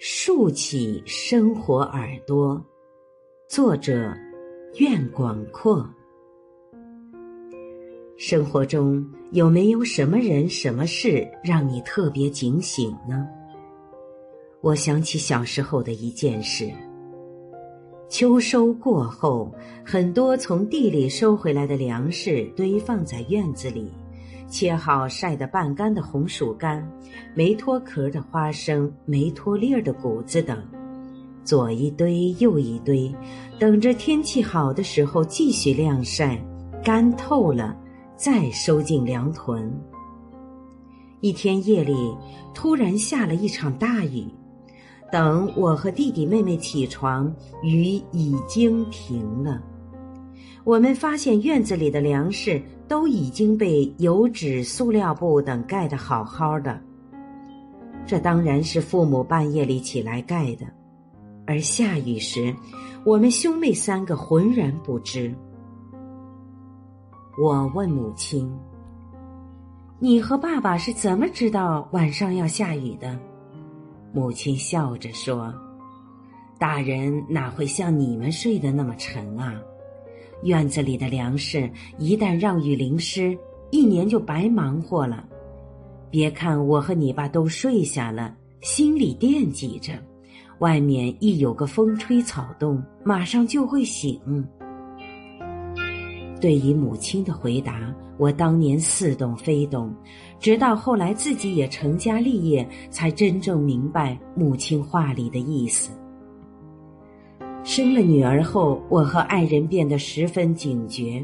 竖起生活耳朵，作者：愿广阔。生活中有没有什么人、什么事让你特别警醒呢？我想起小时候的一件事：秋收过后，很多从地里收回来的粮食堆放在院子里。切好晒得半干的红薯干，没脱壳的花生，没脱粒儿的谷子等，左一堆右一堆，等着天气好的时候继续晾晒，干透了再收进粮囤。一天夜里突然下了一场大雨，等我和弟弟妹妹起床，雨已经停了。我们发现院子里的粮食都已经被油纸、塑料布等盖得好好的。这当然是父母半夜里起来盖的，而下雨时，我们兄妹三个浑然不知。我问母亲：“你和爸爸是怎么知道晚上要下雨的？”母亲笑着说：“大人哪会像你们睡得那么沉啊？”院子里的粮食一旦让雨淋湿，一年就白忙活了。别看我和你爸都睡下了，心里惦记着，外面一有个风吹草动，马上就会醒。对于母亲的回答，我当年似懂非懂，直到后来自己也成家立业，才真正明白母亲话里的意思。生了女儿后，我和爱人变得十分警觉，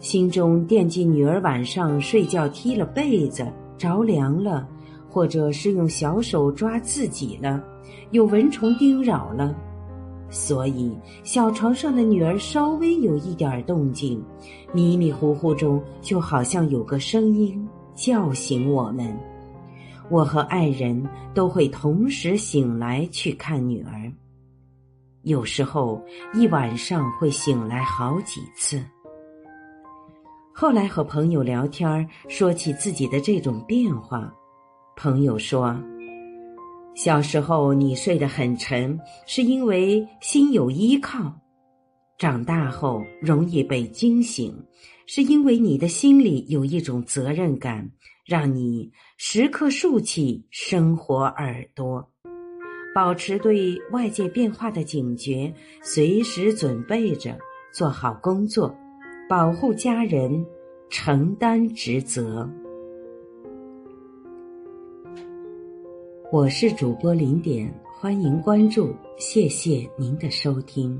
心中惦记女儿晚上睡觉踢了被子着凉了，或者是用小手抓自己了，有蚊虫叮扰了，所以小床上的女儿稍微有一点动静，迷迷糊糊中就好像有个声音叫醒我们，我和爱人都会同时醒来去看女儿。有时候一晚上会醒来好几次。后来和朋友聊天说起自己的这种变化，朋友说：“小时候你睡得很沉，是因为心有依靠；长大后容易被惊醒，是因为你的心里有一种责任感，让你时刻竖起生活耳朵。”保持对外界变化的警觉，随时准备着做好工作，保护家人，承担职责。我是主播零点，欢迎关注，谢谢您的收听。